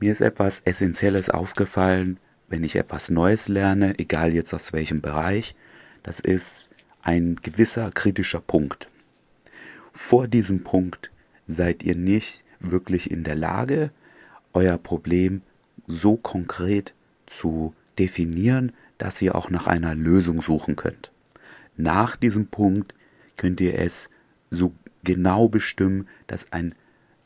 Mir ist etwas Essentielles aufgefallen, wenn ich etwas Neues lerne, egal jetzt aus welchem Bereich. Das ist ein gewisser kritischer Punkt. Vor diesem Punkt seid ihr nicht wirklich in der Lage, euer Problem so konkret zu definieren, dass ihr auch nach einer Lösung suchen könnt. Nach diesem Punkt könnt ihr es so genau bestimmen, dass ein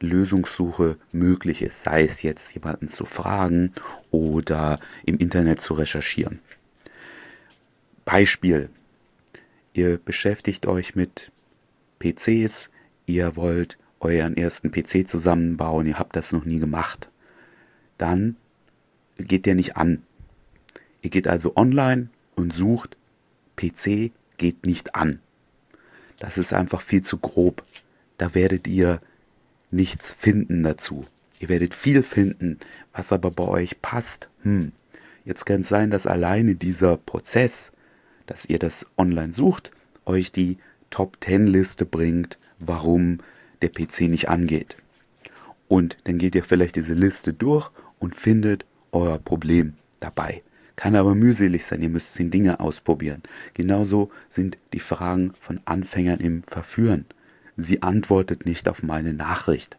Lösungssuche möglich ist, sei es jetzt jemanden zu fragen oder im Internet zu recherchieren. Beispiel. Ihr beschäftigt euch mit PCs, ihr wollt euren ersten PC zusammenbauen, ihr habt das noch nie gemacht. Dann geht der nicht an. Ihr geht also online und sucht PC geht nicht an. Das ist einfach viel zu grob. Da werdet ihr nichts finden dazu. Ihr werdet viel finden, was aber bei euch passt. Hm. Jetzt kann es sein, dass alleine dieser Prozess, dass ihr das online sucht, euch die Top 10 Liste bringt, warum der PC nicht angeht. Und dann geht ihr vielleicht diese Liste durch und findet euer Problem dabei. Kann aber mühselig sein, ihr müsst zehn Dinge ausprobieren. Genauso sind die Fragen von Anfängern im Verführen sie antwortet nicht auf meine Nachricht.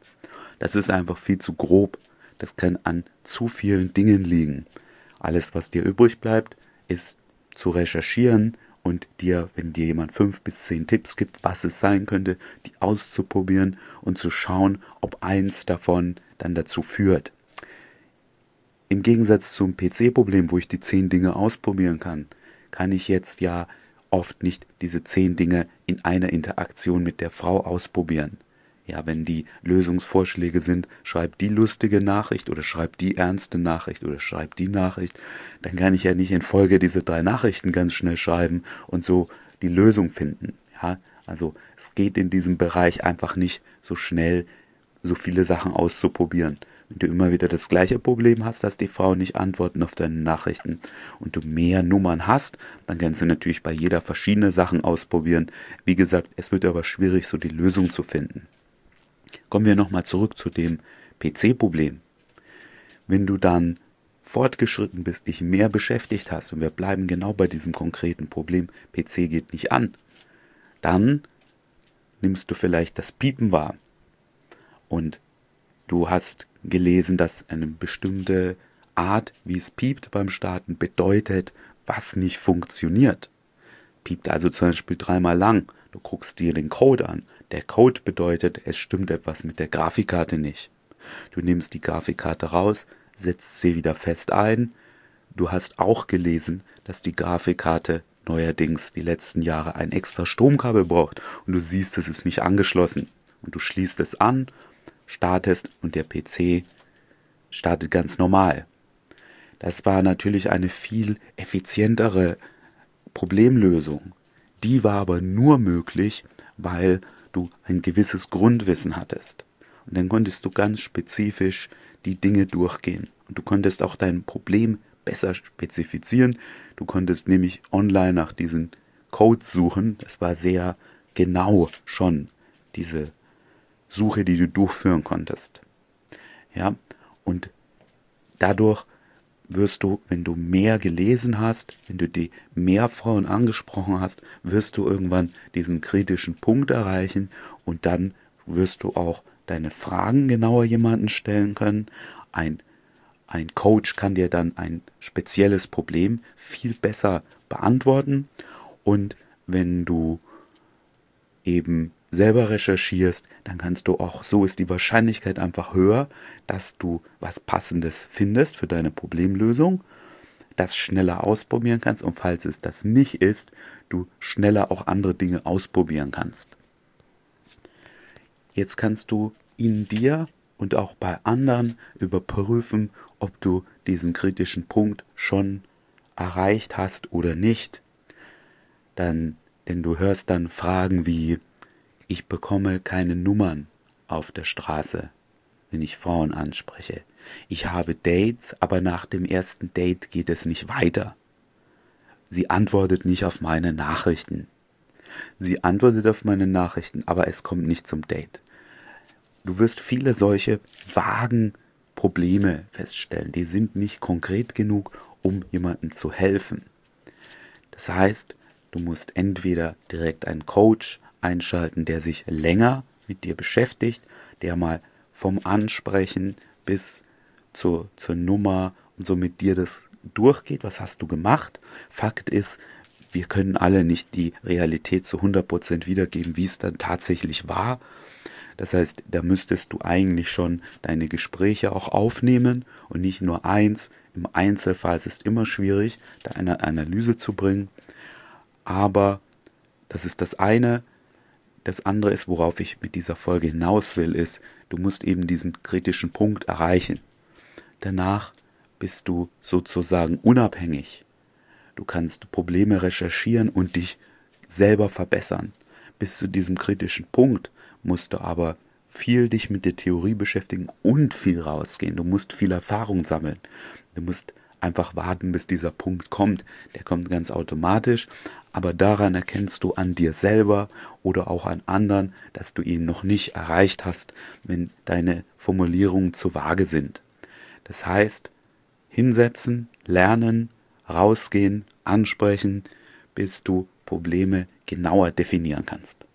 Das ist einfach viel zu grob. Das kann an zu vielen Dingen liegen. Alles, was dir übrig bleibt, ist zu recherchieren und dir, wenn dir jemand fünf bis zehn Tipps gibt, was es sein könnte, die auszuprobieren und zu schauen, ob eins davon dann dazu führt. Im Gegensatz zum PC-Problem, wo ich die zehn Dinge ausprobieren kann, kann ich jetzt ja oft nicht diese zehn Dinge in einer Interaktion mit der Frau ausprobieren. Ja, wenn die Lösungsvorschläge sind, schreib die lustige Nachricht oder schreib die ernste Nachricht oder schreib die Nachricht, dann kann ich ja nicht in Folge diese drei Nachrichten ganz schnell schreiben und so die Lösung finden. Ja, also es geht in diesem Bereich einfach nicht so schnell, so viele Sachen auszuprobieren. Wenn du immer wieder das gleiche Problem hast, dass die Frauen nicht antworten auf deine Nachrichten und du mehr Nummern hast, dann kannst du natürlich bei jeder verschiedene Sachen ausprobieren. Wie gesagt, es wird aber schwierig, so die Lösung zu finden. Kommen wir nochmal zurück zu dem PC-Problem. Wenn du dann fortgeschritten bist, dich mehr beschäftigt hast und wir bleiben genau bei diesem konkreten Problem, PC geht nicht an, dann nimmst du vielleicht das Piepen wahr und du hast gelesen, dass eine bestimmte Art, wie es piept beim Starten, bedeutet, was nicht funktioniert. Piept also zum Beispiel dreimal lang. Du guckst dir den Code an. Der Code bedeutet, es stimmt etwas mit der Grafikkarte nicht. Du nimmst die Grafikkarte raus, setzt sie wieder fest ein. Du hast auch gelesen, dass die Grafikkarte neuerdings die letzten Jahre ein extra Stromkabel braucht und du siehst, es ist nicht angeschlossen. Und du schließt es an startest und der PC startet ganz normal. Das war natürlich eine viel effizientere Problemlösung. Die war aber nur möglich, weil du ein gewisses Grundwissen hattest. Und dann konntest du ganz spezifisch die Dinge durchgehen. Und du konntest auch dein Problem besser spezifizieren. Du konntest nämlich online nach diesen Codes suchen. Das war sehr genau schon diese Suche, die du durchführen konntest. Ja, und dadurch wirst du, wenn du mehr gelesen hast, wenn du die mehr Frauen angesprochen hast, wirst du irgendwann diesen kritischen Punkt erreichen und dann wirst du auch deine Fragen genauer jemanden stellen können. Ein, ein Coach kann dir dann ein spezielles Problem viel besser beantworten und wenn du eben selber recherchierst, dann kannst du auch, so ist die Wahrscheinlichkeit einfach höher, dass du was Passendes findest für deine Problemlösung, das schneller ausprobieren kannst und falls es das nicht ist, du schneller auch andere Dinge ausprobieren kannst. Jetzt kannst du in dir und auch bei anderen überprüfen, ob du diesen kritischen Punkt schon erreicht hast oder nicht. Dann, denn du hörst dann Fragen wie, ich bekomme keine Nummern auf der Straße, wenn ich Frauen anspreche. Ich habe Dates, aber nach dem ersten Date geht es nicht weiter. Sie antwortet nicht auf meine Nachrichten. Sie antwortet auf meine Nachrichten, aber es kommt nicht zum Date. Du wirst viele solche vagen Probleme feststellen. Die sind nicht konkret genug, um jemandem zu helfen. Das heißt, du musst entweder direkt einen Coach einschalten, der sich länger mit dir beschäftigt, der mal vom Ansprechen bis zur, zur Nummer und so mit dir das durchgeht, was hast du gemacht. Fakt ist, wir können alle nicht die Realität zu 100% wiedergeben, wie es dann tatsächlich war. Das heißt, da müsstest du eigentlich schon deine Gespräche auch aufnehmen und nicht nur eins. Im Einzelfall ist es immer schwierig, da eine Analyse zu bringen. Aber das ist das eine. Das andere ist, worauf ich mit dieser Folge hinaus will, ist, du musst eben diesen kritischen Punkt erreichen. Danach bist du sozusagen unabhängig. Du kannst Probleme recherchieren und dich selber verbessern. Bis zu diesem kritischen Punkt musst du aber viel dich mit der Theorie beschäftigen und viel rausgehen. Du musst viel Erfahrung sammeln. Du musst einfach warten, bis dieser Punkt kommt. Der kommt ganz automatisch, aber daran erkennst du an dir selber oder auch an anderen, dass du ihn noch nicht erreicht hast, wenn deine Formulierungen zu vage sind. Das heißt, hinsetzen, lernen, rausgehen, ansprechen, bis du Probleme genauer definieren kannst.